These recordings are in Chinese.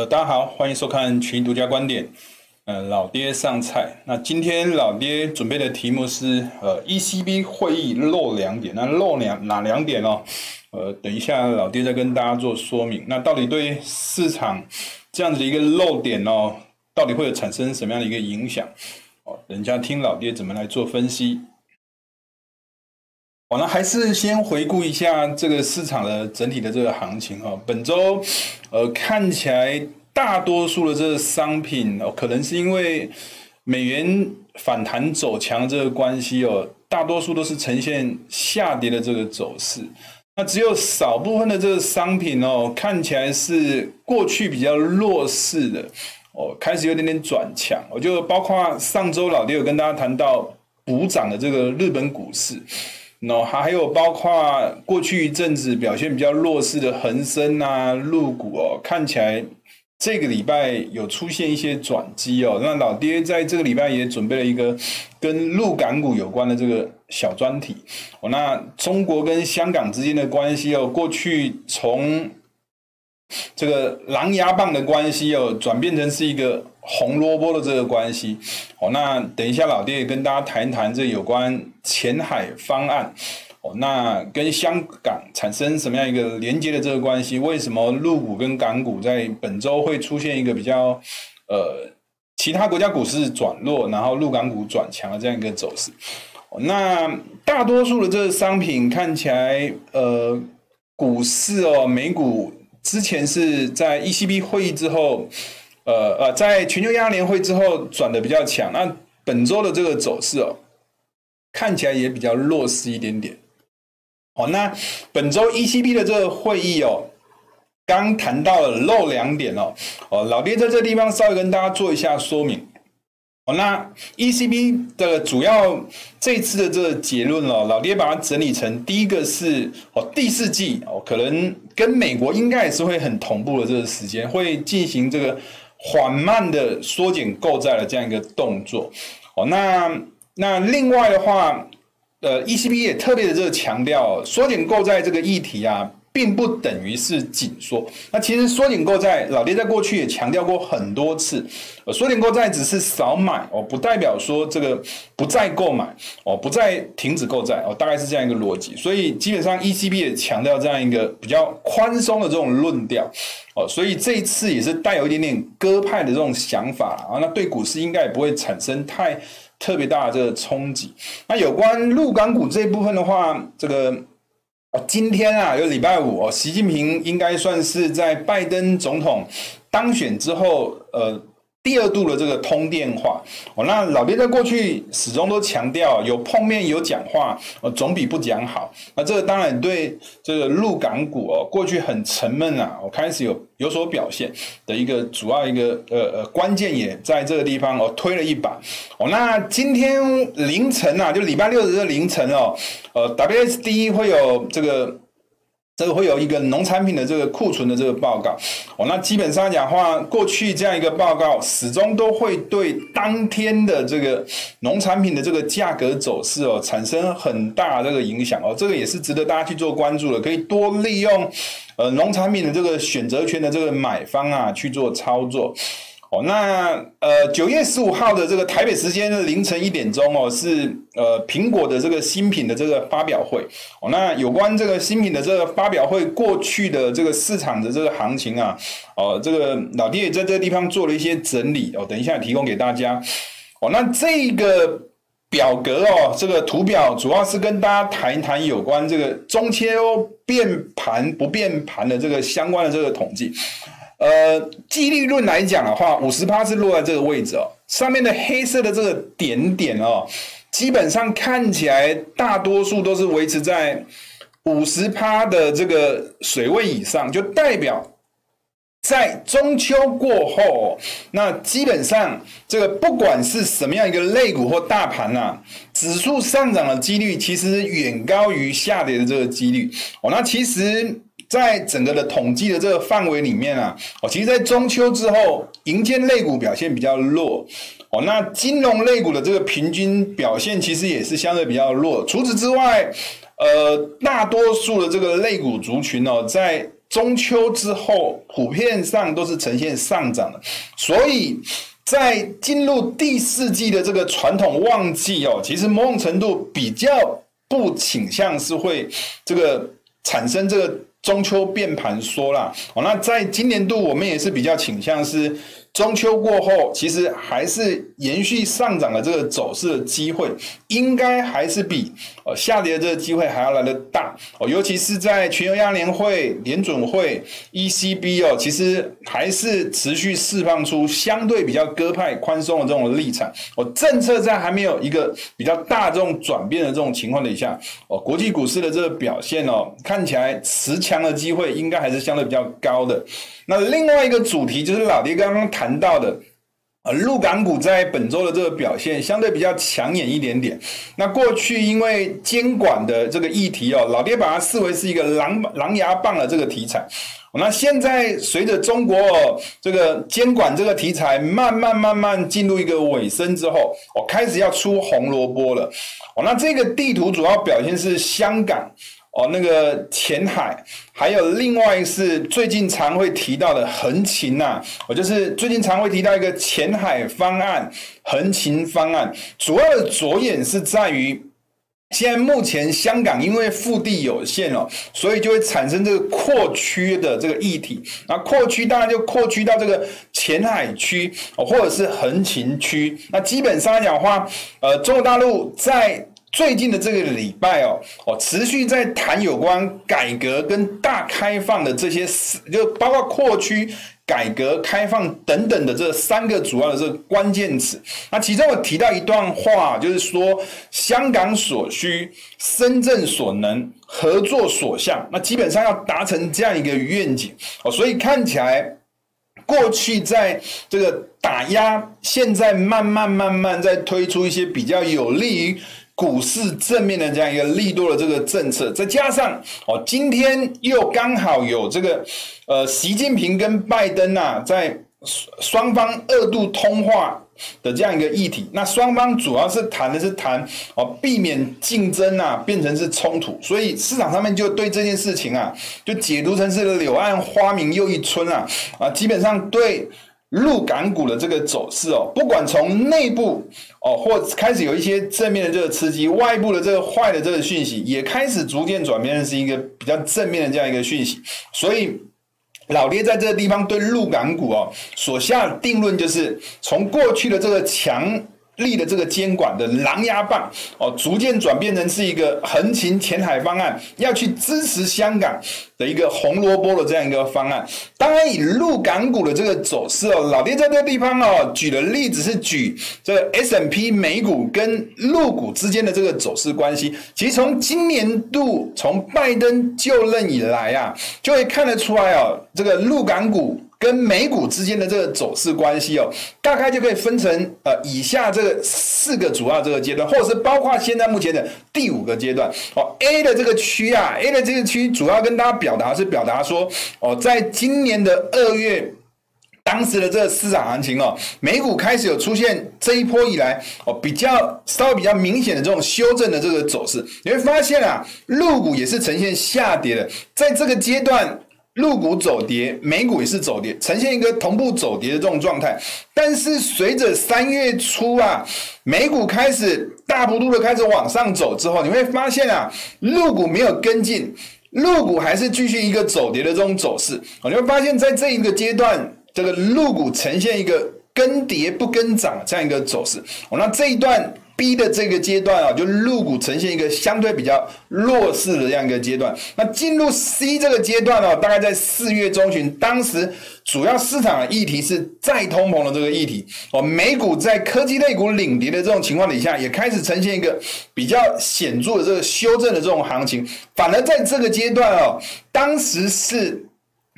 呃，大家好，欢迎收看群独家观点。呃，老爹上菜。那今天老爹准备的题目是呃，ECB 会议漏两点。那漏两哪两点哦？呃，等一下老爹再跟大家做说明。那到底对市场这样子的一个漏点哦，到底会产生什么样的一个影响？哦，等一下听老爹怎么来做分析。好，那还是先回顾一下这个市场的整体的这个行情哈。本周，呃，看起来大多数的这个商品哦，可能是因为美元反弹走强这个关系哦，大多数都是呈现下跌的这个走势。那只有少部分的这个商品哦，看起来是过去比较弱势的哦，开始有点点转强。我就包括上周老爹有跟大家谈到补涨的这个日本股市。喏，还有包括过去一阵子表现比较弱势的恒生啊、陆股哦，看起来这个礼拜有出现一些转机哦。那老爹在这个礼拜也准备了一个 跟陆港股有关的这个小专题哦。那中国跟香港之间的关系哦，过去从 这个狼牙棒的关系哦，转变成是一个红萝卜的这个关系哦。那等一下老爹也跟大家谈一谈这有关前海方案哦。那跟香港产生什么样一个连接的这个关系？为什么陆股跟港股在本周会出现一个比较呃其他国家股市转弱，然后陆港股转强的这样一个走势？那大多数的这个商品看起来呃股市哦，美股。之前是在 ECB 会议之后，呃呃，在全球央行年会之后转的比较强。那本周的这个走势哦，看起来也比较弱势一点点。哦，那本周 ECB 的这个会议哦，刚谈到了漏两点哦。哦，老爹在这地方稍微跟大家做一下说明。哦那 ECB 的主要这次的这个结论哦，老爹把它整理成第一个是哦，第四季哦，可能跟美国应该也是会很同步的这个时间，会进行这个缓慢的缩减购债的这样一个动作哦。那那另外的话，呃，ECB 也特别的这个强调缩减购债这个议题啊。并不等于是紧缩。那其实缩减购债，老爹在过去也强调过很多次，呃，缩减购债只是少买哦，不代表说这个不再购买哦，不再停止购债哦，大概是这样一个逻辑。所以基本上 ECB 也强调这样一个比较宽松的这种论调哦，所以这一次也是带有一点点鸽派的这种想法啊，那对股市应该也不会产生太特别大的这个冲击。那有关陆港股这一部分的话，这个。今天啊，有礼拜五，习近平应该算是在拜登总统当选之后，呃。第二度的这个通电话哦，那老爹在过去始终都强调，有碰面有讲话，呃，总比不讲好。那这个当然对这个陆港股哦，过去很沉闷啊，我开始有有所表现的一个主要一个呃呃关键也在这个地方哦，推了一把哦。那今天凌晨啊，就礼拜六的这个凌晨哦，呃，WSD 会有这个。这个会有一个农产品的这个库存的这个报告哦，那基本上讲话，过去这样一个报告始终都会对当天的这个农产品的这个价格走势哦产生很大这个影响哦，这个也是值得大家去做关注的，可以多利用呃农产品的这个选择权的这个买方啊去做操作。哦，那呃，九月十五号的这个台北时间的凌晨一点钟哦，是呃苹果的这个新品的这个发表会。哦，那有关这个新品的这个发表会过去的这个市场的这个行情啊，哦，这个老弟也在这个地方做了一些整理哦，等一下提供给大家。哦，那这个表格哦，这个图表主要是跟大家谈一谈有关这个中秋变盘不变盘的这个相关的这个统计。呃，几率论来讲的话，五十趴是落在这个位置哦。上面的黑色的这个点点哦，基本上看起来大多数都是维持在五十趴的这个水位以上，就代表在中秋过后，那基本上这个不管是什么样一个类股或大盘啊，指数上涨的几率其实远高于下跌的这个几率哦。那其实。在整个的统计的这个范围里面啊，哦，其实，在中秋之后，银建类股表现比较弱，哦，那金融类股的这个平均表现其实也是相对比较弱。除此之外，呃，大多数的这个类股族群哦，在中秋之后，普遍上都是呈现上涨的，所以在进入第四季的这个传统旺季哦，其实某种程度比较不倾向是会这个产生这个中秋变盘说啦。哦，那在今年度我们也是比较倾向是。中秋过后，其实还是延续上涨的这个走势的机会，应该还是比呃下跌的这个机会还要来得大哦。尤其是在全球央联会、联准会、ECB 哦，其实还是持续释放出相对比较鸽派宽松的这种立场。哦，政策在还没有一个比较大这种转变的这种情况底下，哦，国际股市的这个表现哦，看起来持强的机会应该还是相对比较高的。那另外一个主题就是老爹刚刚谈到的，呃，陆港股在本周的这个表现相对比较抢眼一点点。那过去因为监管的这个议题哦，老爹把它视为是一个狼狼牙棒的这个题材。那现在随着中国这个监管这个题材慢慢慢慢进入一个尾声之后，我开始要出红萝卜了。哦，那这个地图主要表现是香港。哦，那个前海，还有另外是最近常会提到的横琴呐，我就是最近常会提到一个前海方案、横琴方案，主要的着眼是在于，现在目前香港因为腹地有限哦，所以就会产生这个扩区的这个议题，那扩区当然就扩区到这个前海区，或者是横琴区，那基本上来讲的话，呃，中国大陆在。最近的这个礼拜哦，哦，持续在谈有关改革跟大开放的这些事，就包括扩区、改革、开放等等的这三个主要的这个关键词。那其中我提到一段话，就是说香港所需，深圳所能，合作所向。那基本上要达成这样一个愿景哦，所以看起来过去在这个打压，现在慢慢慢慢在推出一些比较有利于。股市正面的这样一个利多的这个政策，再加上哦，今天又刚好有这个呃，习近平跟拜登呐，在双方二度通话的这样一个议题，那双方主要是谈的是谈哦，避免竞争啊变成是冲突，所以市场上面就对这件事情啊，就解读成是柳暗花明又一村啊啊，基本上对。入港股的这个走势哦，不管从内部哦，或开始有一些正面的这个刺激，外部的这个坏的这个讯息，也开始逐渐转变成是一个比较正面的这样一个讯息。所以，老爹在这个地方对入港股哦所下的定论就是，从过去的这个强。力的这个监管的狼牙棒哦，逐渐转变成是一个横琴前海方案，要去支持香港的一个红萝卜的这样一个方案。当然，以陆港股的这个走势哦，老爹在这个地方哦举的例子是举这个 S&P 美股跟陆股之间的这个走势关系。其实从今年度从拜登就任以来啊，就会看得出来哦，这个陆港股。跟美股之间的这个走势关系哦，大概就可以分成呃以下这个四个主要这个阶段，或者是包括现在目前的第五个阶段哦。A 的这个区啊，A 的这个区主要跟大家表达是表达说哦，在今年的二月，当时的这个市场行情哦，美股开始有出现这一波以来哦比较稍微比较明显的这种修正的这个走势，你会发现啊，陆股也是呈现下跌的，在这个阶段。陆股走跌，美股也是走跌，呈现一个同步走跌的这种状态。但是随着三月初啊，美股开始大幅度的开始往上走之后，你会发现啊，陆股没有跟进，陆股还是继续一个走跌的这种走势。你会发现在这一个阶段，这个陆股呈现一个跟跌不跟涨这样一个走势。哦，那这一段。B 的这个阶段啊，就入股呈现一个相对比较弱势的这样一个阶段。那进入 C 这个阶段呢，大概在四月中旬，当时主要市场的议题是再通膨的这个议题。哦，美股在科技类股领跌的这种情况底下，也开始呈现一个比较显著的这个修正的这种行情。反而在这个阶段哦，当时是。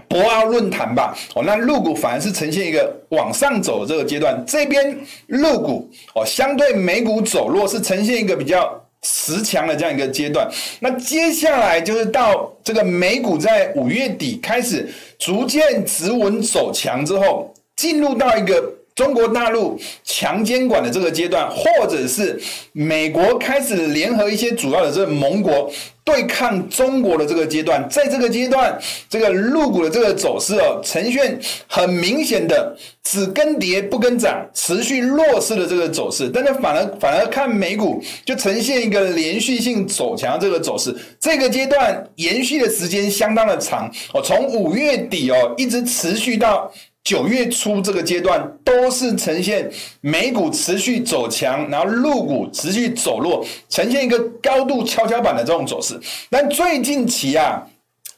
博鳌论坛吧，哦，那入股反而是呈现一个往上走的这个阶段，这边入股哦，相对美股走弱是呈现一个比较持强的这样一个阶段。那接下来就是到这个美股在五月底开始逐渐止稳走强之后，进入到一个中国大陆强监管的这个阶段，或者是美国开始联合一些主要的这个盟国对抗中国的这个阶段，在这个阶段，这个入股的这个走势哦，呈现很明显的只跟跌不跟涨，持续弱势的这个走势。但是反而反而看美股就呈现一个连续性走强这个走势，这个阶段延续的时间相当的长哦，从五月底哦一直持续到。九月初这个阶段都是呈现美股持续走强，然后陆股持续走弱，呈现一个高度跷跷板的这种走势。但最近期啊，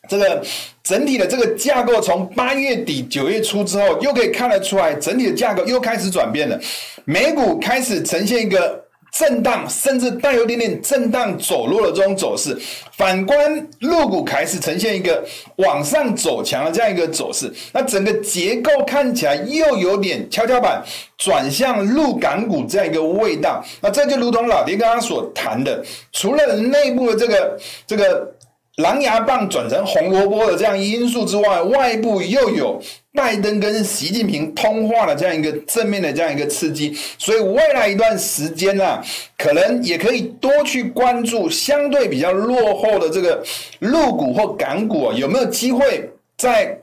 这个整体的这个架构从八月底九月初之后，又可以看得出来，整体的架构又开始转变了，美股开始呈现一个。震荡，甚至带有点点震荡走弱的这种走势。反观陆股开始呈现一个往上走强的这样一个走势，那整个结构看起来又有点跷跷板转向陆港股这样一个味道。那这就如同老爹刚刚所谈的，除了内部的这个这个。狼牙棒转成红萝卜的这样因素之外，外部又有拜登跟习近平通话的这样一个正面的这样一个刺激，所以未来一段时间啊，可能也可以多去关注相对比较落后的这个陆股或港股啊，有没有机会在。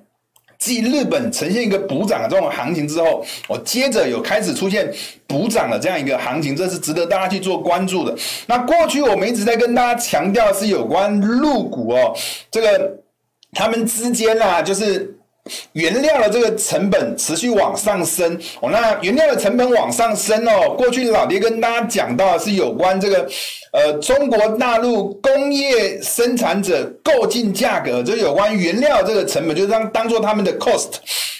继日本呈现一个补涨的这种行情之后，我接着有开始出现补涨的这样一个行情，这是值得大家去做关注的。那过去我们一直在跟大家强调是有关入股哦，这个他们之间啊，就是。原料的这个成本持续往上升哦，那原料的成本往上升哦，过去老爹跟大家讲到的是有关这个呃中国大陆工业生产者购进价格，就有关原料这个成本，就当当做他们的 cost。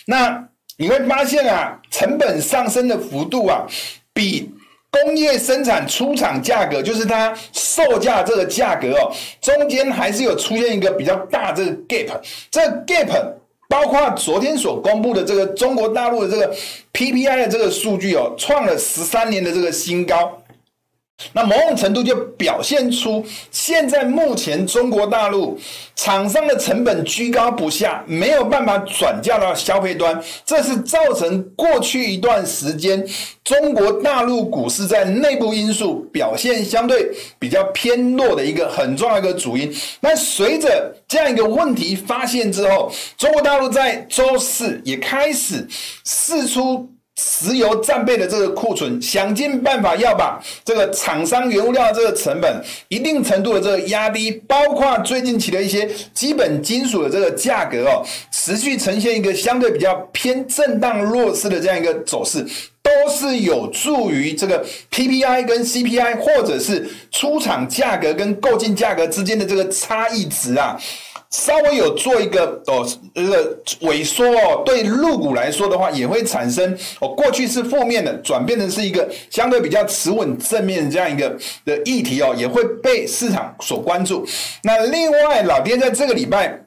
那你会发现啊，成本上升的幅度啊，比工业生产出厂价格，就是它售价这个价格哦，中间还是有出现一个比较大这个 gap，这个 gap。包括昨天所公布的这个中国大陆的这个 PPI 的这个数据哦，创了十三年的这个新高。那某种程度就表现出，现在目前中国大陆厂商的成本居高不下，没有办法转嫁到消费端，这是造成过去一段时间中国大陆股市在内部因素表现相对比较偏弱的一个很重要一个主因。那随着这样一个问题发现之后，中国大陆在周四也开始试出。石油战备的这个库存，想尽办法要把这个厂商原物料的这个成本一定程度的这个压低，包括最近期的一些基本金属的这个价格哦，持续呈现一个相对比较偏震荡弱势的这样一个走势，都是有助于这个 PPI 跟 CPI 或者是出厂价格跟购进价格之间的这个差异值啊。稍微有做一个哦，这个萎缩哦，对入股来说的话，也会产生哦，过去是负面的，转变成是一个相对比较持稳正面的这样一个的议题哦，也会被市场所关注。那另外，老爹在这个礼拜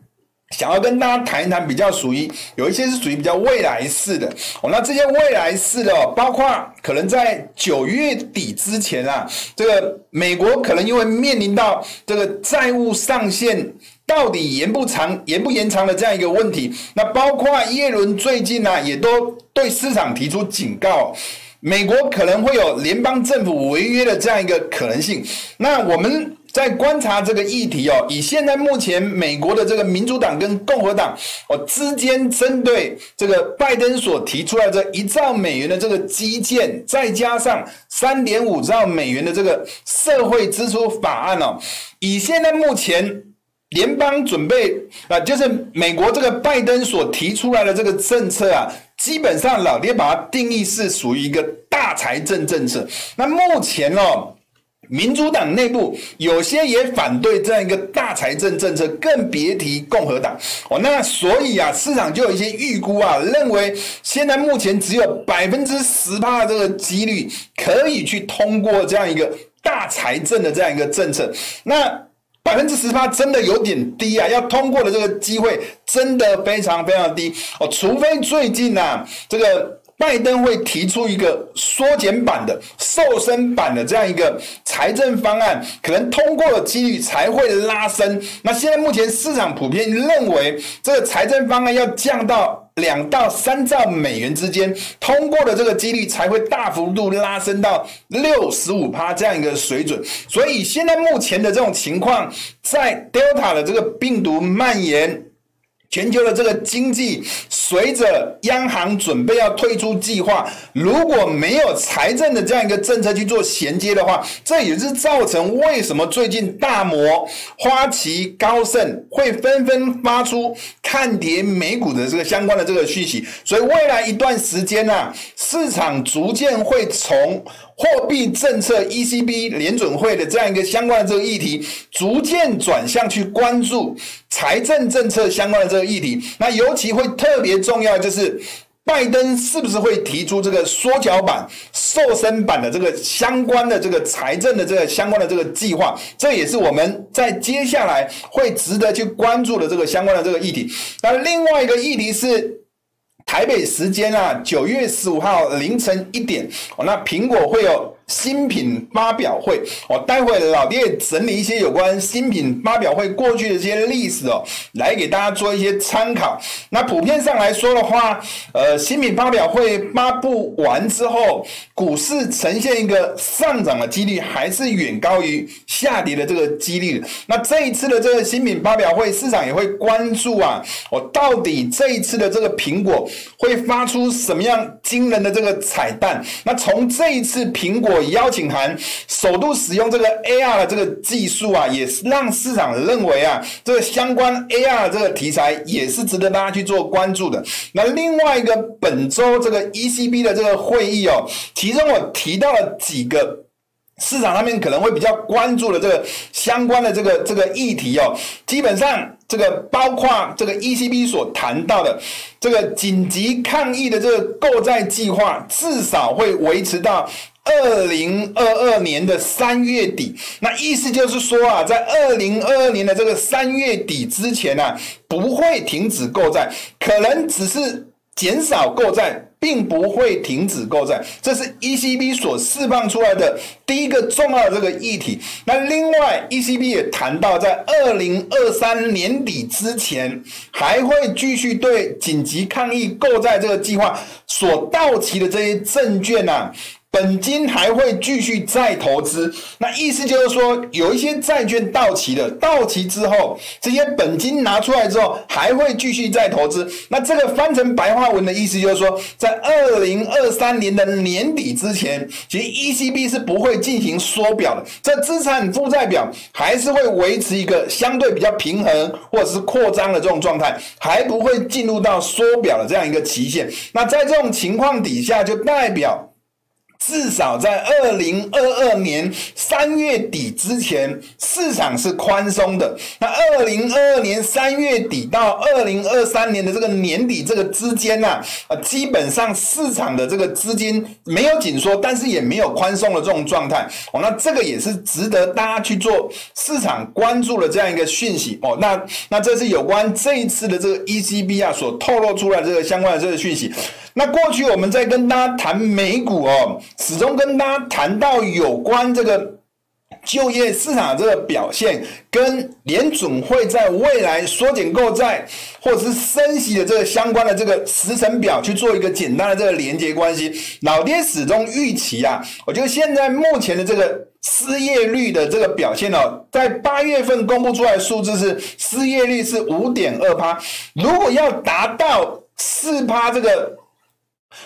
想要跟大家谈一谈，比较属于有一些是属于比较未来式的哦，那这些未来式的哦，包括可能在九月底之前啊，这个美国可能因为面临到这个债务上限。到底延不长、延不延长的这样一个问题，那包括耶伦最近呢、也都对市场提出警告，美国可能会有联邦政府违约的这样一个可能性。那我们在观察这个议题哦，以现在目前美国的这个民主党跟共和党哦之间针对这个拜登所提出来这一兆美元的这个基建，再加上三点五兆美元的这个社会支出法案哦，以现在目前。联邦准备啊，就是美国这个拜登所提出来的这个政策啊，基本上老爹把它定义是属于一个大财政政策。那目前哦，民主党内部有些也反对这样一个大财政政策，更别提共和党哦。那所以啊，市场就有一些预估啊，认为现在目前只有百分之十趴的这个几率可以去通过这样一个大财政的这样一个政策。那百分之十八真的有点低啊，要通过的这个机会真的非常非常低哦，除非最近啊，这个拜登会提出一个缩减版的、瘦身版的这样一个财政方案，可能通过的几率才会拉升。那现在目前市场普遍认为，这个财政方案要降到两到三兆美元之间，通过的这个几率才会大幅度拉升到六十五趴这样一个水准。所以现在目前的这种情况，在 Delta 的这个病毒蔓延。全球的这个经济随着央行准备要退出计划，如果没有财政的这样一个政策去做衔接的话，这也是造成为什么最近大摩、花旗、高盛会纷纷发出看跌美股的这个相关的这个讯息。所以未来一段时间呢、啊，市场逐渐会从。货币政策 ECB 联准会的这样一个相关的这个议题，逐渐转向去关注财政政策相关的这个议题。那尤其会特别重要，就是拜登是不是会提出这个缩脚版、瘦身版的这个相关的这个财政的这个相关的这个计划？这也是我们在接下来会值得去关注的这个相关的这个议题。那另外一个议题是。台北时间啊，九月十五号凌晨一点，哦，那苹果会有。新品发表会，我待会老爹整理一些有关新品发表会过去的这些历史哦，来给大家做一些参考。那普遍上来说的话，呃，新品发表会发布完之后，股市呈现一个上涨的几率还是远高于下跌的这个几率。那这一次的这个新品发表会，市场也会关注啊，我到底这一次的这个苹果会发出什么样惊人的这个彩蛋？那从这一次苹果。邀请函首度使用这个 AR 的这个技术啊，也是让市场认为啊，这个相关 AR 的这个题材也是值得大家去做关注的。那另外一个本周这个 ECB 的这个会议哦，其中我提到了几个市场上面可能会比较关注的这个相关的这个这个议题哦，基本上这个包括这个 ECB 所谈到的这个紧急抗疫的这个购债计划，至少会维持到。二零二二年的三月底，那意思就是说啊，在二零二二年的这个三月底之前啊，不会停止购债，可能只是减少购债，并不会停止购债。这是 ECB 所释放出来的第一个重要的这个议题。那另外，ECB 也谈到，在二零二三年底之前，还会继续对紧急抗疫购债这个计划所到期的这些证券啊。本金还会继续再投资，那意思就是说，有一些债券到期了，到期之后，这些本金拿出来之后，还会继续再投资。那这个翻成白话文的意思就是说，在二零二三年的年底之前，其实 ECB 是不会进行缩表的，这资产负债表还是会维持一个相对比较平衡或者是扩张的这种状态，还不会进入到缩表的这样一个期限。那在这种情况底下，就代表。至少在二零二二年三月底之前，市场是宽松的。那二零二二年三月底到二零二三年的这个年底这个之间呢，啊，基本上市场的这个资金没有紧缩，但是也没有宽松的这种状态。哦，那这个也是值得大家去做市场关注的这样一个讯息。哦，那那这是有关这一次的这个 ECB 啊所透露出来的这个相关的这个讯息。那过去我们在跟大家谈美股哦，始终跟大家谈到有关这个就业市场这个表现，跟联准会在未来缩减购债或者是升息的这个相关的这个时程表去做一个简单的这个连接关系。老爹始终预期啊，我觉得现在目前的这个失业率的这个表现哦，在八月份公布出来的数字是失业率是五点二趴，如果要达到四趴这个。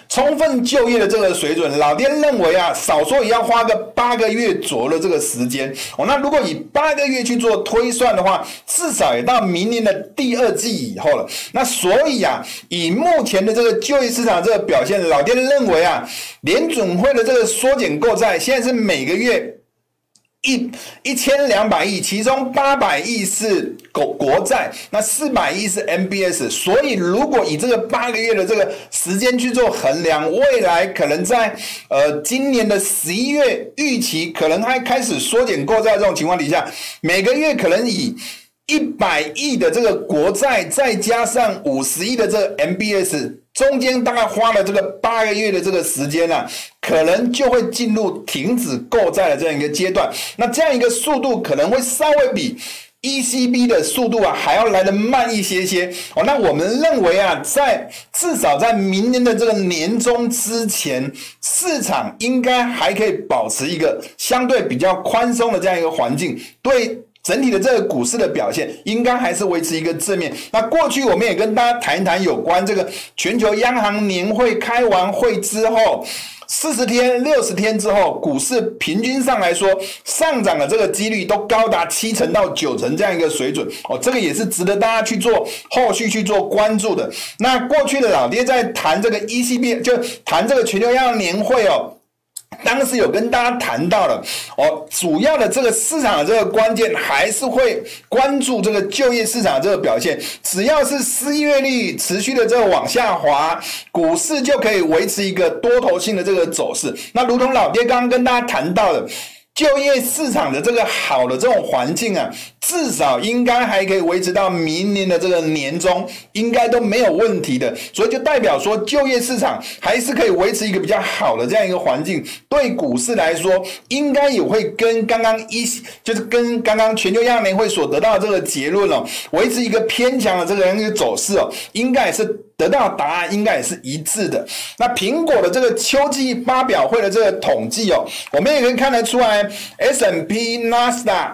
充分就业的这个水准，老爹认为啊，少说也要花个八个月左右的这个时间哦。那如果以八个月去做推算的话，至少也到明年的第二季以后了。那所以啊，以目前的这个就业市场这个表现，老爹认为啊，联准会的这个缩减购债，现在是每个月。一一千两百亿，其中八百亿是国国债，那四百亿是 MBS。所以，如果以这个八个月的这个时间去做衡量，未来可能在呃今年的十一月预期，可能还开始缩减购债这种情况底下，每个月可能以一百亿的这个国债，再加上五十亿的这个 MBS。中间大概花了这个八个月的这个时间啊，可能就会进入停止购债的这样一个阶段。那这样一个速度可能会稍微比 ECB 的速度啊，还要来得慢一些些哦。那我们认为啊，在至少在明年的这个年中之前，市场应该还可以保持一个相对比较宽松的这样一个环境，对整体的这个股市的表现，应该还是维持一个正面。那过去我们也跟大家谈一谈有关这个全球央行年会开完会之后。四十天、六十天之后，股市平均上来说上涨的这个几率都高达七成到九成这样一个水准哦，这个也是值得大家去做后续去做关注的。那过去的老爹在谈这个 ECB，就谈这个全球央行年会哦。当时有跟大家谈到了哦，主要的这个市场的这个关键还是会关注这个就业市场的这个表现。只要是失业率持续的这个往下滑，股市就可以维持一个多头性的这个走势。那如同老爹刚刚跟大家谈到的。就业市场的这个好的这种环境啊，至少应该还可以维持到明年的这个年中，应该都没有问题的。所以就代表说，就业市场还是可以维持一个比较好的这样一个环境。对股市来说，应该也会跟刚刚一就是跟刚刚全球央行年会所得到的这个结论哦，维持一个偏强的这个样一个走势哦，应该也是。得到答案应该也是一致的。那苹果的这个秋季发表会的这个统计哦，我们也可以看得出来 S M P、NASA、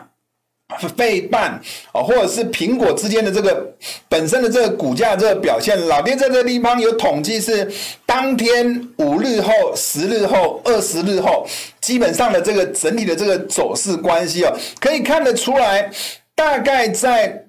费半啊，或者是苹果之间的这个本身的这个股价这个表现，老爹在这个地方有统计是当天五日后、十日后、二十日后，基本上的这个整体的这个走势关系哦，可以看得出来，大概在。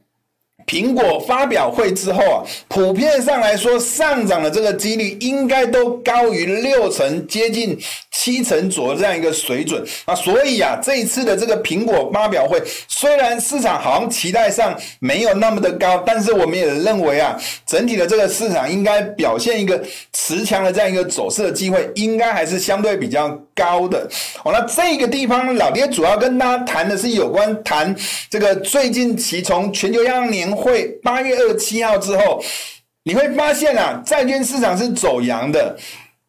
苹果发表会之后啊，普遍上来说，上涨的这个几率应该都高于六成，接近七成左右这样一个水准啊。所以啊，这一次的这个苹果发表会，虽然市场好像期待上没有那么的高，但是我们也认为啊，整体的这个市场应该表现一个持强的这样一个走势的机会，应该还是相对比较高的。好，那这个地方老爹主要跟大家谈的是有关谈这个最近其从全球央行年会八月二十七号之后，你会发现啊，债券市场是走阳的，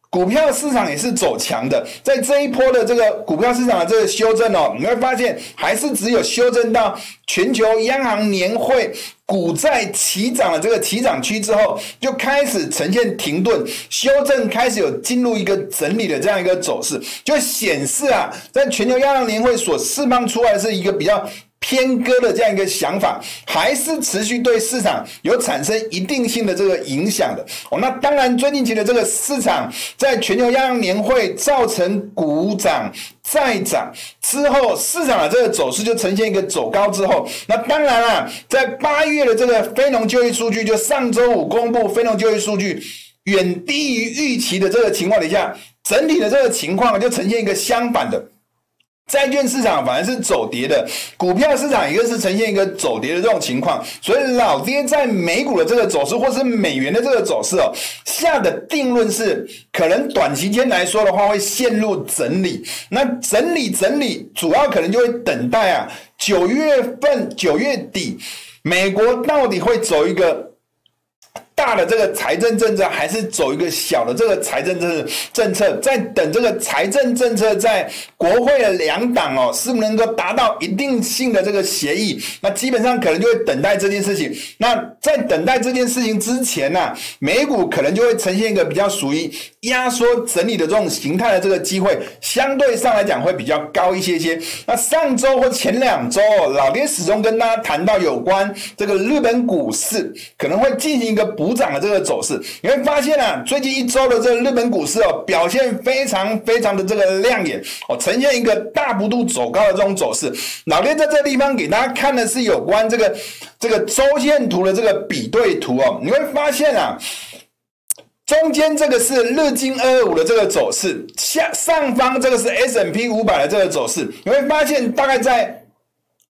股票市场也是走强的。在这一波的这个股票市场的这个修正哦，你会发现还是只有修正到全球央行年会股债齐涨的这个齐涨区之后，就开始呈现停顿，修正开始有进入一个整理的这样一个走势，就显示啊，在全球央行年会所释放出来是一个比较。偏鸽的这样一个想法，还是持续对市场有产生一定性的这个影响的哦。那当然，最近期的这个市场，在全球央行年会造成股涨再涨之后，市场的这个走势就呈现一个走高之后，那当然了，在八月的这个非农就业数据，就上周五公布非农就业数据远低于预期的这个情况底下，整体的这个情况就呈现一个相反的。债券市场反而是。走跌的，股票市场也是。呈现一个走跌的这种情况，所以老爹在美股的这个走势，或是。美元的这个走势哦，下的定论是，可能短期间来说的话会陷入整理，那整理整理，主要可能就会等待啊，九月份九月底，美国到底会走一个。大的这个财政政策还是走一个小的这个财政政策政策，在等这个财政政策在国会的两党哦，是不能够达到一定性的这个协议？那基本上可能就会等待这件事情。那在等待这件事情之前呢、美股可能就会呈现一个比较属于压缩整理的这种形态的这个机会，相对上来讲会比较高一些些。那上周或前两周，老爹始终跟大家谈到有关这个日本股市可能会进行一个补股涨的这个走势，你会发现啊，最近一周的这个日本股市哦，表现非常非常的这个亮眼哦，呈现一个大幅度走高的这种走势。老爹在这个地方给大家看的是有关这个这个周线图的这个比对图哦，你会发现啊，中间这个是日经二二五的这个走势，下上方这个是 S M P 五百的这个走势，你会发现大概在。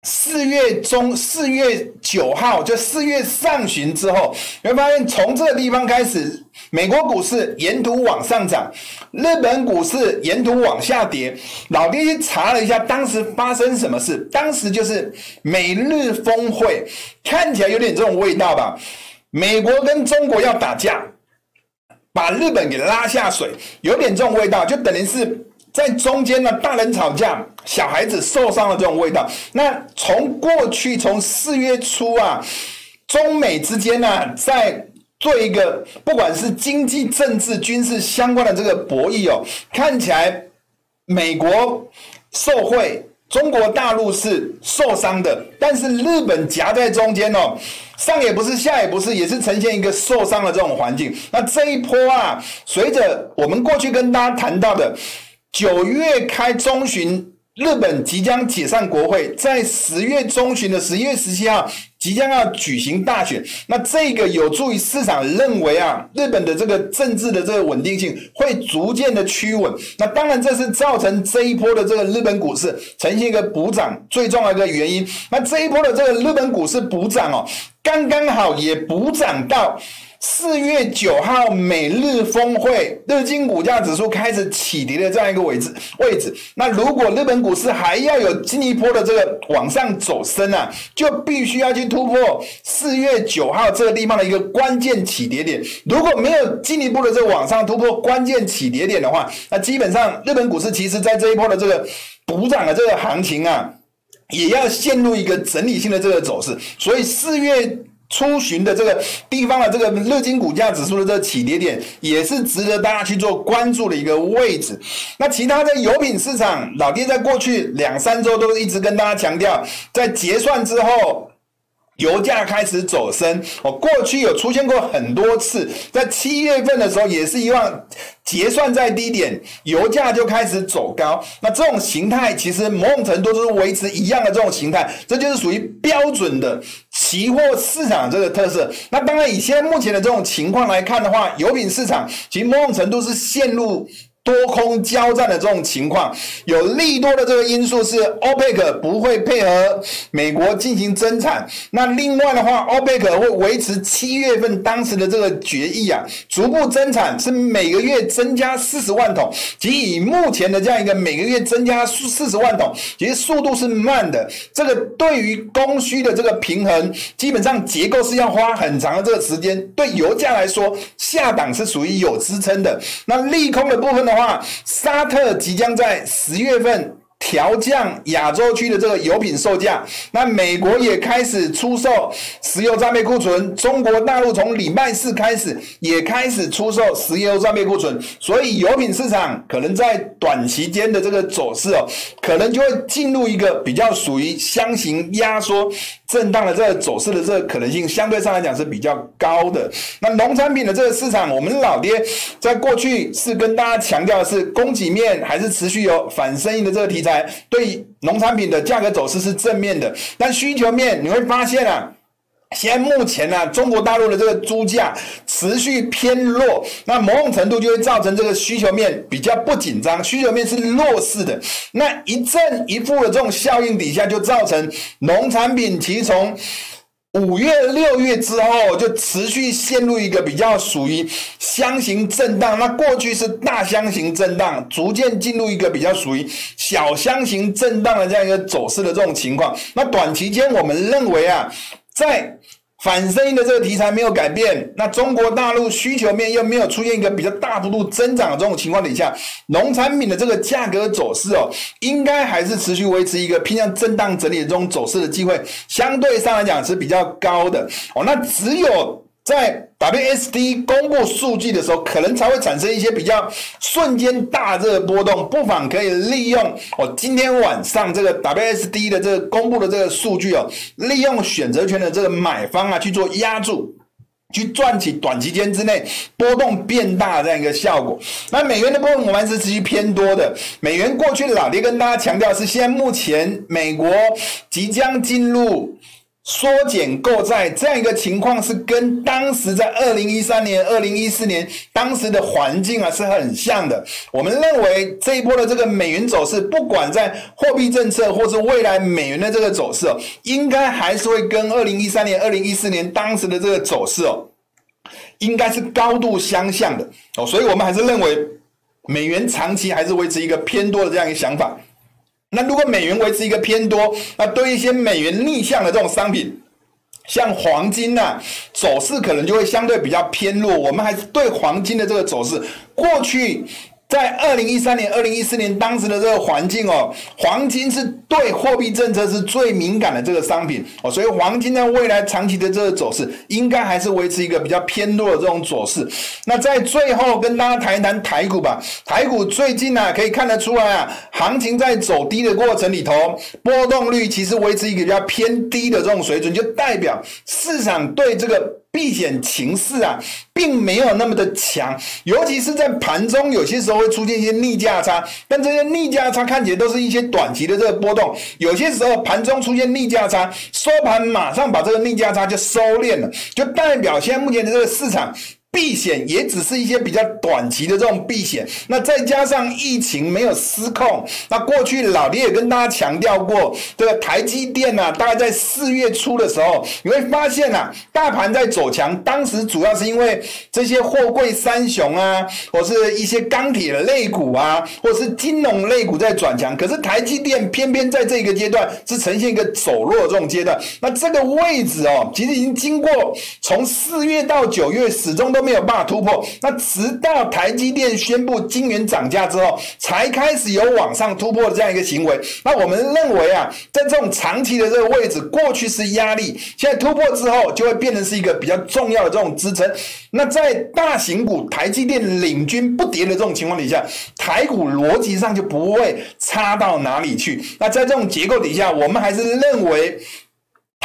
四月中，四月九号，就四月上旬之后，你会发现从这个地方开始，美国股市沿途往上涨，日本股市沿途往下跌。老爹去查了一下，当时发生什么事？当时就是美日峰会，看起来有点这种味道吧？美国跟中国要打架，把日本给拉下水，有点这种味道，就等于是。在中间呢，大人吵架，小孩子受伤的这种味道。那从过去从四月初啊，中美之间呢、在做一个不管是经济、政治、军事相关的这个博弈哦，看起来美国受惠。中国大陆是受伤的，但是日本夹在中间哦，上也不是，下也不是，也是呈现一个受伤的这种环境。那这一波啊，随着我们过去跟大家谈到的九月开中旬，日本即将解散国会，在十月中旬的十一月十七号。即将要举行大选，那这个有助于市场认为啊，日本的这个政治的这个稳定性会逐渐的趋稳。那当然，这是造成这一波的这个日本股市呈现一个补涨最重要的一个原因。那这一波的这个日本股市补涨哦，刚刚好也补涨到。四月九号美日峰会，日经股价指数开始起跌的这样一个位置位置。那如果日本股市还要有进一波的这个往上走升啊，就必须要去突破四月九号这个地方的一个关键起跌点。如果没有进一步的这个往上突破关键起跌点的话，那基本上日本股市其实在这一波的这个补涨的这个行情啊，也要陷入一个整理性的这个走势。所以四月。初旬的这个地方的这个日经股价指数的这个起跌点，也是值得大家去做关注的一个位置。那其他的油品市场，老爹在过去两三周都一直跟大家强调，在结算之后。油价开始走升，哦，过去有出现过很多次，在七月份的时候也是一样，结算在低点，油价就开始走高。那这种形态其实某种程度都是维持一样的这种形态，这就是属于标准的期货市场这个特色。那当然，以现在目前的这种情况来看的话，油品市场其实某种程度是陷入。多空交战的这种情况，有利多的这个因素是 OPEC 不会配合美国进行增产。那另外的话，OPEC 会维持七月份当时的这个决议啊，逐步增产是每个月增加四十万桶。即以目前的这样一个每个月增加四十万桶，其实速度是慢的。这个对于供需的这个平衡，基本上结构是要花很长的这个时间。对油价来说，下档是属于有支撑的。那利空的部分呢？话，沙特即将在十月份调降亚洲区的这个油品售价，那美国也开始出售石油战备库存，中国大陆从礼拜四开始也开始出售石油战备库存，所以油品市场可能在短期间的这个走势哦，可能就会进入一个比较属于箱型压缩。震荡的这个走势的这个可能性，相对上来讲是比较高的。那农产品的这个市场，我们老爹在过去是跟大家强调的是，供给面还是持续有反生意的这个题材，对农产品的价格走势是正面的。但需求面你会发现啊。现目前呢、啊，中国大陆的这个猪价持续偏弱，那某种程度就会造成这个需求面比较不紧张，需求面是弱势的。那一正一负的这种效应底下，就造成农产品其实从五月、六月之后就持续陷入一个比较属于箱型震荡。那过去是大箱型震荡，逐渐进入一个比较属于小箱型震荡的这样一个走势的这种情况。那短期间，我们认为啊。在反声音的这个题材没有改变，那中国大陆需求面又没有出现一个比较大幅度增长的这种情况底下，农产品的这个价格走势哦，应该还是持续维持一个偏向震荡整理的这种走势的机会，相对上来讲是比较高的哦。那只有。在 WSD 公布数据的时候，可能才会产生一些比较瞬间大热波动，不妨可以利用哦，今天晚上这个 WSD 的这个公布的这个数据哦，利用选择权的这个买方啊去做压住，去赚取短期间之内波动变大的这样一个效果。那美元的波动我们是持续偏多的，美元过去的老爹跟大家强调是，现在目前美国即将进入。缩减购债这样一个情况是跟当时在二零一三年、二零一四年当时的环境啊是很像的。我们认为这一波的这个美元走势，不管在货币政策或是未来美元的这个走势哦，应该还是会跟二零一三年、二零一四年当时的这个走势哦，应该是高度相像的哦。所以我们还是认为美元长期还是维持一个偏多的这样一个想法。那如果美元维持一个偏多，那对一些美元逆向的这种商品，像黄金呐、走势可能就会相对比较偏弱。我们还是对黄金的这个走势，过去在二零一三年、二零一四年当时的这个环境哦，黄金是对货币政策是最敏感的这个商品哦，所以黄金在未来长期的这个走势，应该还是维持一个比较偏弱的这种走势。那在最后跟大家谈一谈台股吧。台股最近呢、啊，可以看得出来啊，行情在走低的过程里头，波动率其实维持一个比较偏低的这种水准，就代表市场对这个。避险情势啊，并没有那么的强，尤其是在盘中，有些时候会出现一些逆价差，但这些逆价差看起来都是一些短期的这个波动，有些时候盘中出现逆价差，收盘马上把这个逆价差就收敛了，就代表现在目前的这个市场。避险也只是一些比较短期的这种避险，那再加上疫情没有失控，那过去老爹也跟大家强调过，这个台积电呢、啊，大概在四月初的时候，你会发现、啊，大盘在走强，当时主要是因为这些货柜三雄啊，或是一些钢铁的类股啊，或是金融类股在转强，可是台积电偏偏在这个阶段是呈现一个走弱的这种阶段，那这个位置哦，其实已经经过从四月到九月，始终都。没有办法突破，那直到台积电宣布晶圆涨价之后，才开始有往上突破的这样一个行为。那我们认为啊，在这种长期的这个位置，过去是压力，现在突破之后，就会变成是一个比较重要的这种支撑。那在大型股台积电领军不跌的这种情况底下，台股逻辑上就不会差到哪里去。那在这种结构底下，我们还是认为。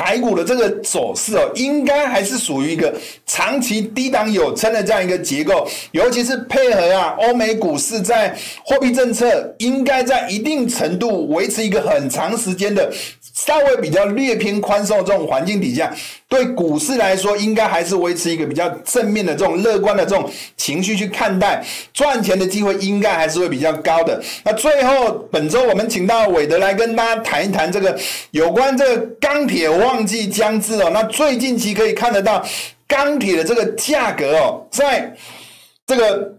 台股的这个走势哦，应该还是属于一个长期低档有撑的这样一个结构，尤其是配合啊，欧美股市在货币政策应该在一定程度维持一个很长时间的。稍微比较略偏宽松的这种环境底下，对股市来说，应该还是维持一个比较正面的这种乐观的这种情绪去看待，赚钱的机会应该还是会比较高的。那最后本周我们请到韦德来跟大家谈一谈这个有关这个钢铁旺季将至哦。那最近期可以看得到钢铁的这个价格哦，在这个。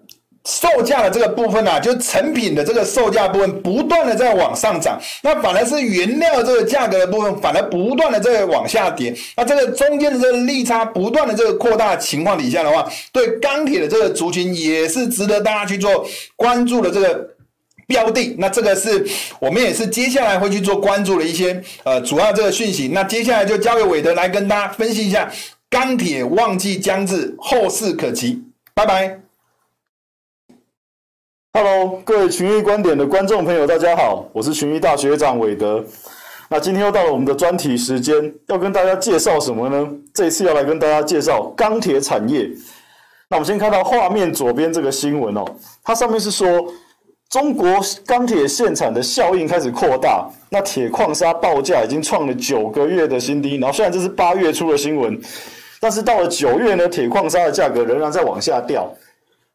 售价的这个部分啊，就成品的这个售价部分不断的在往上涨，那反而是原料这个价格的部分，反而不断的在往下跌。那这个中间的这个利差不断的这个扩大情况底下的话，对钢铁的这个族群也是值得大家去做关注的这个标的。那这个是我们也是接下来会去做关注的一些呃主要这个讯息。那接下来就交给韦德来跟大家分析一下钢铁旺季将至，后市可期。拜拜。Hello，各位群益观点的观众朋友，大家好，我是群益大学长韦德。那今天又到了我们的专题时间，要跟大家介绍什么呢？这一次要来跟大家介绍钢铁产业。那我们先看到画面左边这个新闻哦，它上面是说中国钢铁现产的效应开始扩大，那铁矿砂报价已经创了九个月的新低。然后虽然这是八月初的新闻，但是到了九月呢，铁矿砂的价格仍然在往下掉。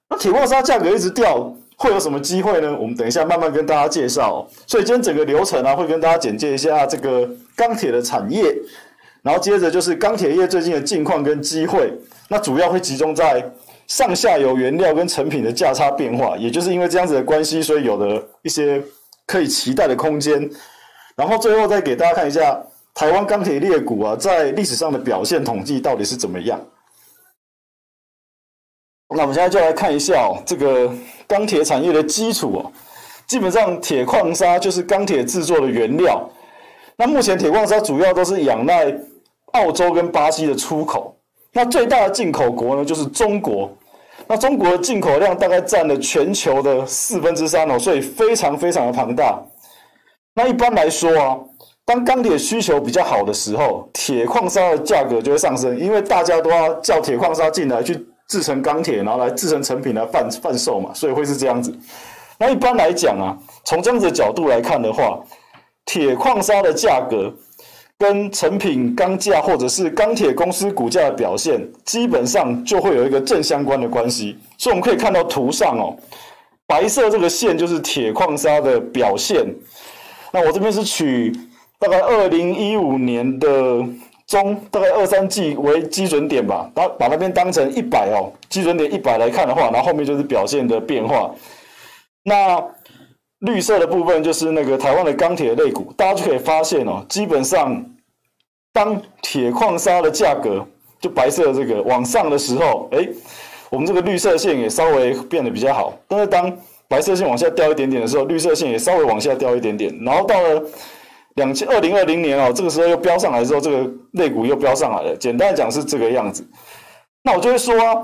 那铁矿砂价格一直掉。会有什么机会呢？我们等一下慢慢跟大家介绍。所以今天整个流程啊，会跟大家简介一下这个钢铁的产业，然后接着就是钢铁业最近的近况跟机会。那主要会集中在上下游原料跟成品的价差变化，也就是因为这样子的关系，所以有的一些可以期待的空间。然后最后再给大家看一下台湾钢铁类股啊，在历史上的表现统计到底是怎么样。那我们现在就来看一下哦，这个钢铁产业的基础哦，基本上铁矿砂就是钢铁制作的原料。那目前铁矿砂主要都是仰赖澳洲跟巴西的出口。那最大的进口国呢，就是中国。那中国的进口量大概占了全球的四分之三哦，所以非常非常的庞大。那一般来说啊，当钢铁需求比较好的时候，铁矿砂的价格就会上升，因为大家都要叫铁矿砂进来去。制成钢铁，然后来制成成品来贩贩售嘛，所以会是这样子。那一般来讲啊，从这样子的角度来看的话，铁矿砂的价格跟成品钢价或者是钢铁公司股价的表现，基本上就会有一个正相关的关系。所以我们可以看到图上哦，白色这个线就是铁矿砂的表现。那我这边是取大概二零一五年的。中大概二三季为基准点吧，把把那边当成一百哦，基准点一百来看的话，然后后面就是表现的变化。那绿色的部分就是那个台湾的钢铁类股，大家就可以发现哦，基本上当铁矿砂的价格就白色的这个往上的时候，哎，我们这个绿色线也稍微变得比较好。但是当白色线往下掉一点点的时候，绿色线也稍微往下掉一点点，然后到了两千二零二零年哦，这个时候又飙上来之后，这个类股又飙上来了。简单讲是这个样子。那我就会说啊，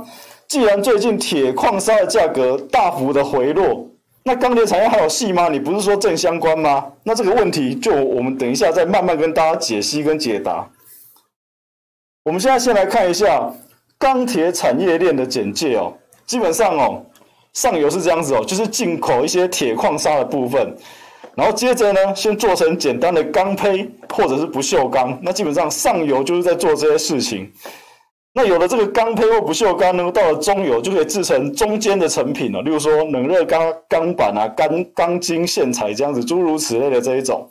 既然最近铁矿砂的价格大幅的回落，那钢铁产业还有戏吗？你不是说正相关吗？那这个问题就我们等一下再慢慢跟大家解析跟解答。我们现在先来看一下钢铁产业链的简介哦。基本上哦，上游是这样子哦，就是进口一些铁矿砂的部分，然后接着呢，先做成简单的钢坯或者是不锈钢。那基本上上游就是在做这些事情。那有了这个钢坯或不锈钢呢，到了中游就可以制成中间的成品了，例如说冷热钢钢板啊、钢钢筋线材这样子，诸如此类的这一种。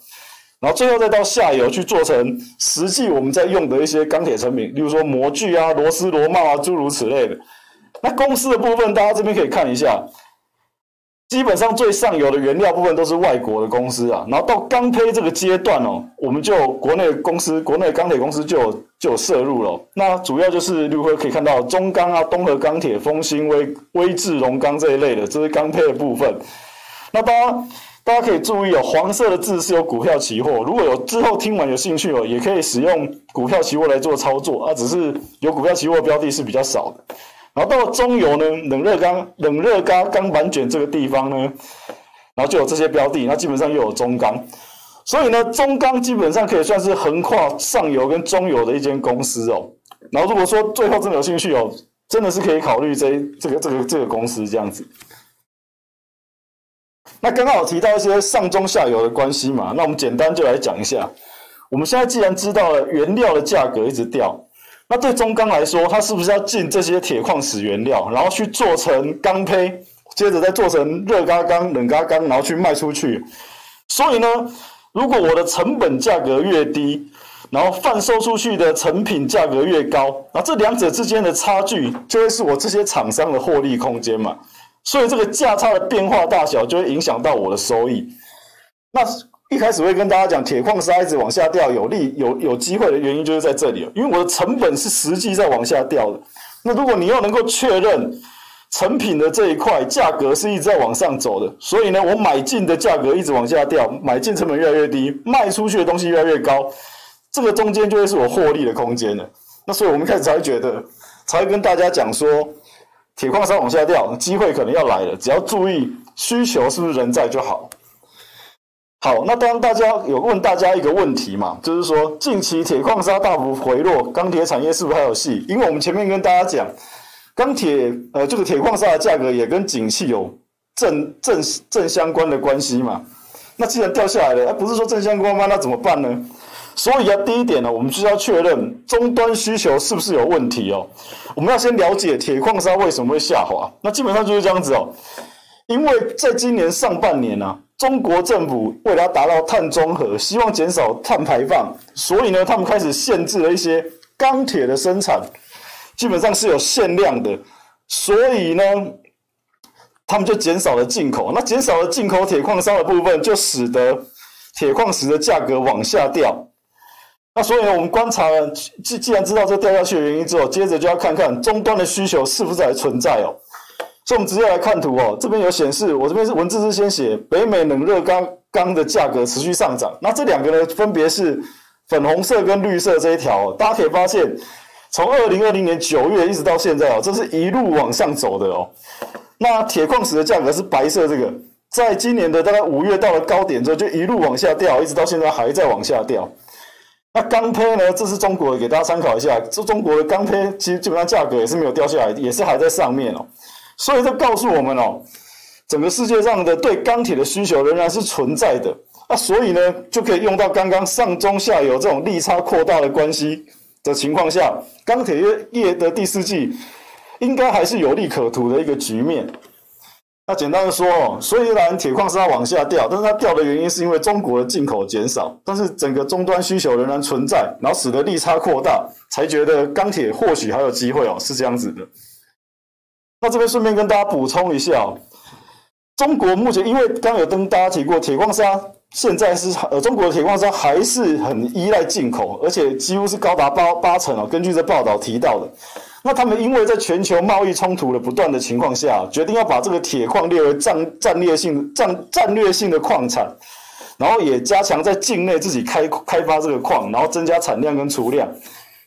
然后最后再到下游去做成实际我们在用的一些钢铁成品，例如说模具啊、螺丝、螺帽啊，诸如此类的。那公司的部分，大家这边可以看一下，基本上最上游的原料部分都是外国的公司啊。然后到钢坯这个阶段哦，我们就国内公司、国内钢铁公司就有就有涉入了。那主要就是例如说可以看到中钢啊、东和钢铁、丰兴威、威致荣钢这一类的，这是钢坯的部分。那大家。大家可以注意哦，黄色的字是有股票期货。如果有之后听完有兴趣哦，也可以使用股票期货来做操作啊。只是有股票期货标的是比较少的。然后到了中游呢，冷热钢、冷热钢钢板卷这个地方呢，然后就有这些标的。那基本上又有中钢，所以呢，中钢基本上可以算是横跨上游跟中游的一间公司哦。然后如果说最后真的有兴趣哦，真的是可以考虑这这个这个这个公司这样子。那刚刚有提到一些上中下游的关系嘛，那我们简单就来讲一下。我们现在既然知道了原料的价格一直掉，那对中钢来说，它是不是要进这些铁矿石原料，然后去做成钢坯，接着再做成热轧钢、冷轧钢，然后去卖出去？所以呢，如果我的成本价格越低，然后贩售出去的成品价格越高，那这两者之间的差距，就会是我这些厂商的获利空间嘛。所以这个价差的变化大小就会影响到我的收益。那一开始会跟大家讲，铁矿砂一直往下掉，有利有有机会的原因就是在这里了，因为我的成本是实际在往下掉的。那如果你要能够确认成品的这一块价格是一直在往上走的，所以呢，我买进的价格一直往下掉，买进成本越来越低，卖出去的东西越来越高，这个中间就会是我获利的空间了。那所以我们开始才会觉得，才会跟大家讲说。铁矿砂往下掉，机会可能要来了。只要注意需求是不是人在就好。好，那当大家有问大家一个问题嘛，就是说近期铁矿砂大幅回落，钢铁产业是不是还有戏？因为我们前面跟大家讲，钢铁呃这个铁矿砂的价格也跟景气有正正正相关的关系嘛。那既然掉下来了，而不是说正相关吗？那怎么办呢？所以啊，第一点呢，我们就要确认终端需求是不是有问题哦。我们要先了解铁矿砂为什么会下滑。那基本上就是这样子哦。因为在今年上半年呢，中国政府为了达到碳中和，希望减少碳排放，所以呢，他们开始限制了一些钢铁的生产，基本上是有限量的。所以呢，他们就减少了进口。那减少了进口铁矿砂的部分，就使得铁矿石的价格往下掉。那所以呢，我们观察了，既既然知道这掉下去的原因之后，接着就要看看终端的需求是不是还存在哦。所以，我们直接来看图哦。这边有显示，我这边是文字是先写北美冷热钢钢的价格持续上涨。那这两个呢，分别是粉红色跟绿色这一条哦。大家可以发现，从二零二零年九月一直到现在哦，这是一路往上走的哦。那铁矿石的价格是白色这个，在今年的大概五月到了高点之后，就一路往下掉，一直到现在还在往下掉。那钢坯呢？这是中国的，给大家参考一下。这中国的钢坯其实基本上价格也是没有掉下来，也是还在上面哦。所以这告诉我们哦，整个世界上的对钢铁的需求仍然是存在的。那所以呢，就可以用到刚刚上中下游这种利差扩大的关系的情况下，钢铁业业的第四季应该还是有利可图的一个局面。那简单的说哦，虽然铁矿是要往下掉，但是它掉的原因是因为中国的进口减少，但是整个终端需求仍然存在，然后使得利差扩大，才觉得钢铁或许还有机会哦，是这样子的。那这边顺便跟大家补充一下，中国目前因为刚有跟大家提过，铁矿砂现在是呃中国的铁矿砂还是很依赖进口，而且几乎是高达八八成哦，根据这报道提到的。那他们因为在全球贸易冲突的不断的情况下，决定要把这个铁矿列为战战略性战战略性的矿产，然后也加强在境内自己开开发这个矿，然后增加产量跟储量。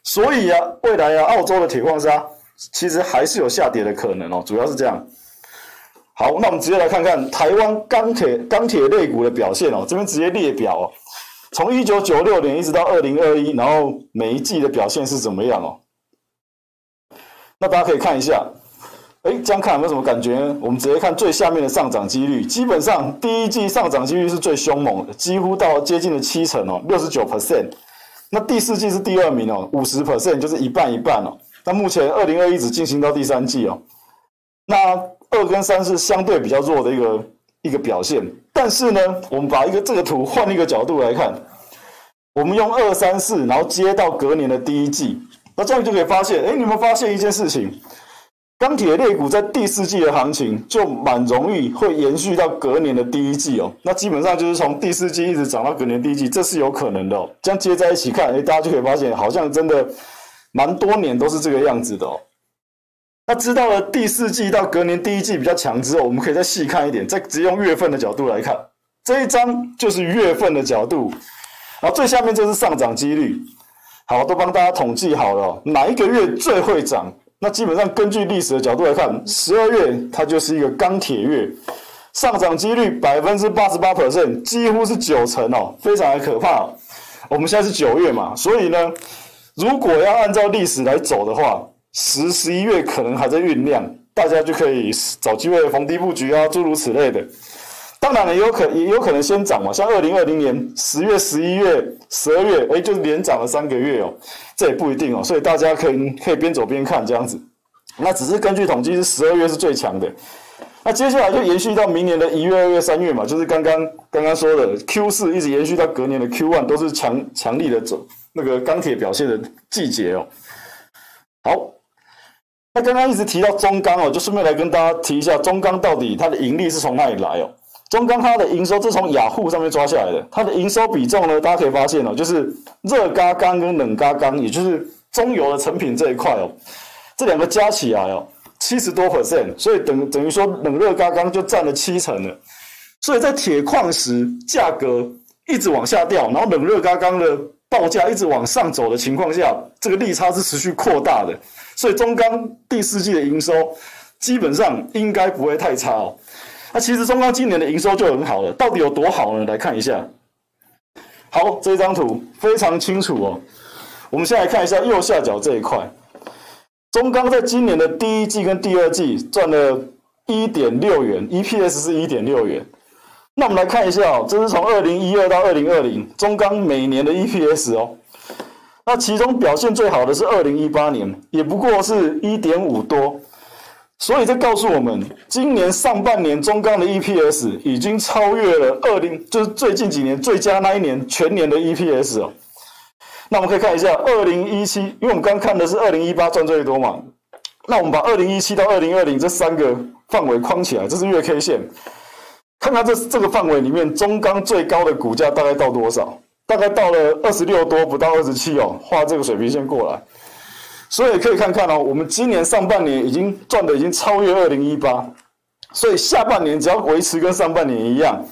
所以啊，未来啊，澳洲的铁矿砂其实还是有下跌的可能哦，主要是这样。好，那我们直接来看看台湾钢铁钢铁类股的表现哦，这边直接列表哦，从一九九六年一直到二零二一，然后每一季的表现是怎么样哦？那大家可以看一下，哎，这样看有没有什么感觉呢？我们直接看最下面的上涨几率，基本上第一季上涨几率是最凶猛的，几乎到接近了七成哦，六十九 percent。那第四季是第二名哦，五十 percent 就是一半一半哦。那目前二零二一只进行到第三季哦，那二跟三是相对比较弱的一个一个表现。但是呢，我们把一个这个图换一个角度来看，我们用二三四，然后接到隔年的第一季，那这样就可以发现，哎，你们发现一件事情？钢铁类股在第四季的行情就蛮容易会延续到隔年的第一季哦，那基本上就是从第四季一直涨到隔年第一季，这是有可能的哦。这样接在一起看，哎，大家就可以发现，好像真的蛮多年都是这个样子的哦。那知道了第四季到隔年第一季比较强之后，我们可以再细看一点，再直接用月份的角度来看，这一张就是月份的角度，然后最下面就是上涨几率，好，都帮大家统计好了，哪一个月最会涨？那基本上根据历史的角度来看，十二月它就是一个钢铁月，上涨几率百分之八十八 percent，几乎是九成哦，非常的可怕。我们现在是九月嘛，所以呢，如果要按照历史来走的话，十、十一月可能还在酝酿，大家就可以找机会逢低布局啊，诸如此类的。当然，也有可也有可能先涨嘛，像二零二零年十月、十一月、十二月，哎，就是连涨了三个月哦，这也不一定哦，所以大家可以可以边走边看这样子。那只是根据统计是十二月是最强的，那接下来就延续到明年的一月、二月、三月嘛，就是刚刚刚刚说的 Q 四一直延续到隔年的 Q one 都是强强力的走那个钢铁表现的季节哦。好，那刚刚一直提到中钢哦，就顺便来跟大家提一下中钢到底它的盈利是从哪里来哦。中钢它的营收是从雅虎上面抓下来的，它的营收比重呢，大家可以发现哦，就是热轧钢跟冷轧钢，也就是中油的成品这一块哦，这两个加起来哦，七十多 percent，所以等等于说冷热轧钢就占了七成了。所以在铁矿石价格一直往下掉，然后冷热轧钢的报价一直往上走的情况下，这个利差是持续扩大的，所以中钢第四季的营收基本上应该不会太差哦。那其实中钢今年的营收就很好了，到底有多好呢？来看一下。好，这张图非常清楚哦。我们先来看一下右下角这一块，中钢在今年的第一季跟第二季赚了一点六元，EPS 是一点六元。那我们来看一下哦，这是从二零一二到二零二零中钢每年的 EPS 哦。那其中表现最好的是二零一八年，也不过是一点五多。所以这告诉我们，今年上半年中钢的 EPS 已经超越了二零，就是最近几年最佳那一年全年的 EPS 哦。那我们可以看一下二零一七，因为我们刚看的是二零一八赚最多嘛。那我们把二零一七到二零二零这三个范围框起来，这是月 K 线，看看这这个范围里面中钢最高的股价大概到多少？大概到了二十六多，不到二十七哦。画这个水平线过来。所以可以看看哦，我们今年上半年已经赚的已经超越二零一八，所以下半年只要维持跟上半年一样，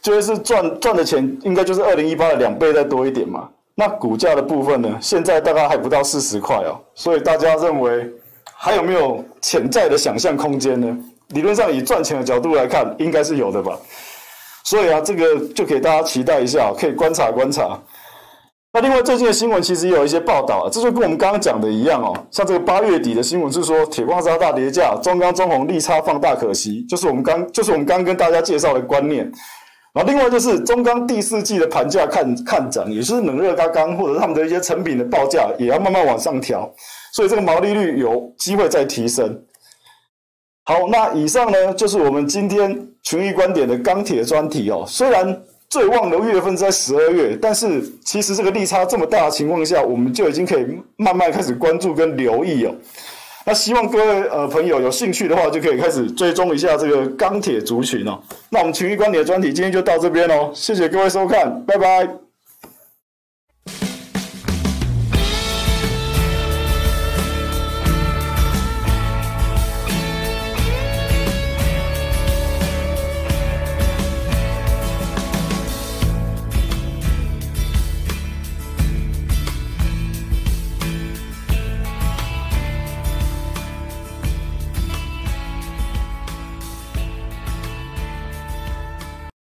就是赚赚的钱应该就是二零一八的两倍再多一点嘛。那股价的部分呢，现在大概还不到四十块哦，所以大家认为还有没有潜在的想象空间呢？理论上以赚钱的角度来看，应该是有的吧。所以啊，这个就给大家期待一下，可以观察观察。那另外最近的新闻其实也有一些报道啊，这就跟我们刚刚讲的一样哦。像这个八月底的新闻是说铁矿砂大跌价，中钢中红利差放大可惜，就是我们刚就是我们刚跟大家介绍的观念。然后另外就是中钢第四季的盘价看看涨，也就是冷热轧钢或者他们的一些成品的报价也要慢慢往上调，所以这个毛利率有机会再提升。好，那以上呢就是我们今天群益观点的钢铁专题哦，虽然。最旺的月份在十二月，但是其实这个利差这么大的情况下，我们就已经可以慢慢开始关注跟留意哦。那希望各位呃朋友有兴趣的话，就可以开始追踪一下这个钢铁族群哦。那我们群益观点的专题今天就到这边哦，谢谢各位收看，拜拜。